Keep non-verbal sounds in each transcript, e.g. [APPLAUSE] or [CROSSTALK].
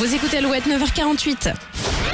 Vous écoutez Alouette 9h48.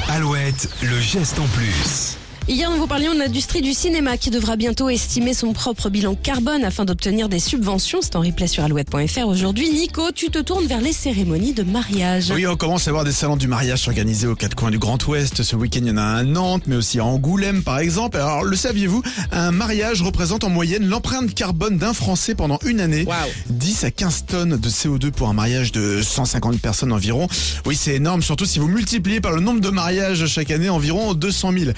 Alouette, le geste en plus. Hier, nous vous parlions de l'industrie du cinéma qui devra bientôt estimer son propre bilan carbone afin d'obtenir des subventions. C'est en replay sur alouette.fr. Aujourd'hui, Nico, tu te tournes vers les cérémonies de mariage. Oui, on commence à voir des salons du mariage organisés aux quatre coins du Grand Ouest. Ce week-end, il y en a un à Nantes, mais aussi à Angoulême, par exemple. Alors, le saviez-vous? Un mariage représente en moyenne l'empreinte carbone d'un Français pendant une année. 10 à 15 tonnes de CO2 pour un mariage de 150 personnes environ. Oui, c'est énorme, surtout si vous multipliez par le nombre de mariages chaque année, environ 200 000.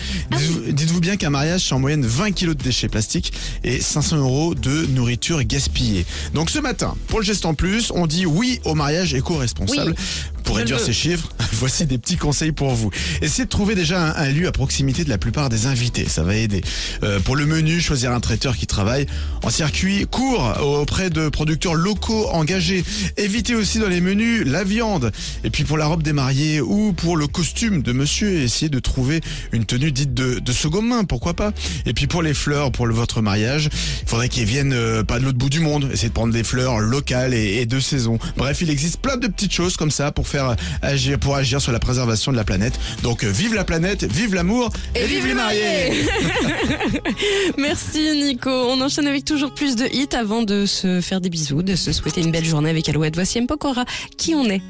Dites-vous- bien qu'un mariage, c'est en moyenne 20 kilos de déchets plastiques et 500 euros de nourriture gaspillée. Donc ce matin, pour le geste en plus, on dit oui au mariage éco-responsable. Pour réduire ces chiffres, [LAUGHS] voici des petits conseils pour vous. Essayez de trouver déjà un, un lieu à proximité de la plupart des invités, ça va aider. Euh, pour le menu, choisir un traiteur qui travaille en circuit court auprès de producteurs locaux engagés. Évitez aussi dans les menus la viande. Et puis pour la robe des mariés ou pour le costume de monsieur, essayez de trouver une tenue dite de, de seconde main, pourquoi pas. Et puis pour les fleurs, pour le, votre mariage, il faudrait qu'ils viennent euh, pas de l'autre bout du monde. Essayez de prendre des fleurs locales et, et de saison. Bref, il existe plein de petites choses comme ça pour faire agir, pour agir sur la préservation de la planète. Donc euh, vive la planète, vive l'amour et, vive les mariés. [LAUGHS] Merci Nico. On enchaîne avec toujours plus de hits avant de se faire des bisous, de se souhaiter une belle journée avec Alouette. Voici M. Pokora. Qui on est?